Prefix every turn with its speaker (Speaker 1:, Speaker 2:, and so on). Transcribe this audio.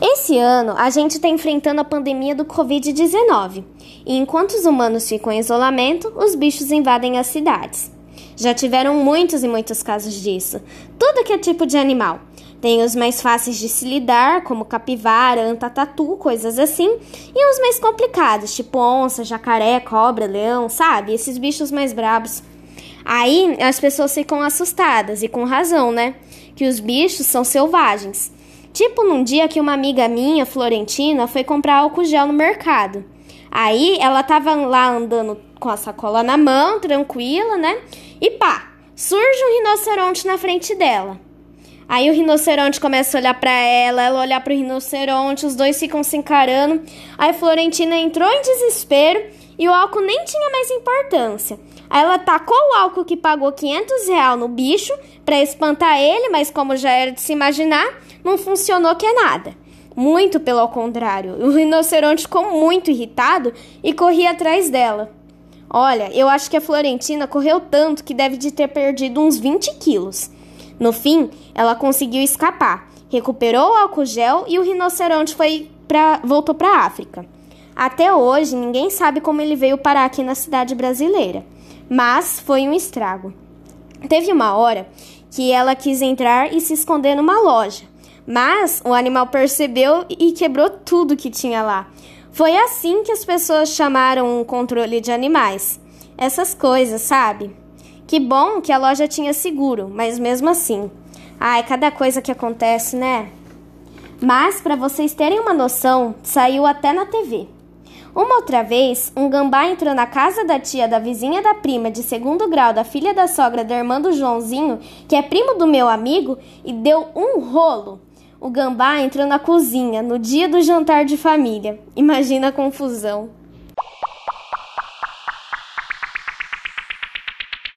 Speaker 1: Esse ano, a gente está enfrentando a pandemia do Covid-19 e enquanto os humanos ficam em isolamento, os bichos invadem as cidades. Já tiveram muitos e muitos casos disso. Tudo que é tipo de animal. Tem os mais fáceis de se lidar, como capivara, antatatu, coisas assim, e os mais complicados, tipo onça, jacaré, cobra, leão, sabe? Esses bichos mais brabos. Aí as pessoas ficam assustadas, e com razão, né? Que os bichos são selvagens. Tipo num dia que uma amiga minha, Florentina, foi comprar álcool gel no mercado. Aí ela tava lá andando com a sacola na mão, tranquila, né? E pá, surge um rinoceronte na frente dela. Aí o rinoceronte começa a olhar para ela, ela olhar para o rinoceronte, os dois ficam se encarando. Aí Florentina entrou em desespero e o álcool nem tinha mais importância. Aí ela tacou o álcool que pagou 500 real no bicho para espantar ele, mas como já era de se imaginar, não funcionou que é nada. Muito pelo contrário, o rinoceronte ficou muito irritado e corria atrás dela. Olha, eu acho que a Florentina correu tanto que deve de ter perdido uns 20 quilos. No fim, ela conseguiu escapar, recuperou o álcool gel e o rinoceronte foi pra, voltou para a África. Até hoje, ninguém sabe como ele veio parar aqui na cidade brasileira, mas foi um estrago. Teve uma hora que ela quis entrar e se esconder numa loja, mas o animal percebeu e quebrou tudo que tinha lá. Foi assim que as pessoas chamaram o controle de animais. Essas coisas, sabe? Que bom que a loja tinha seguro, mas mesmo assim. Ai, cada coisa que acontece, né? Mas, para vocês terem uma noção, saiu até na TV. Uma outra vez, um gambá entrou na casa da tia da vizinha da prima de segundo grau da filha da sogra da irmã do Joãozinho, que é primo do meu amigo, e deu um rolo. O gambá entrou na cozinha no dia do jantar de família. Imagina a confusão.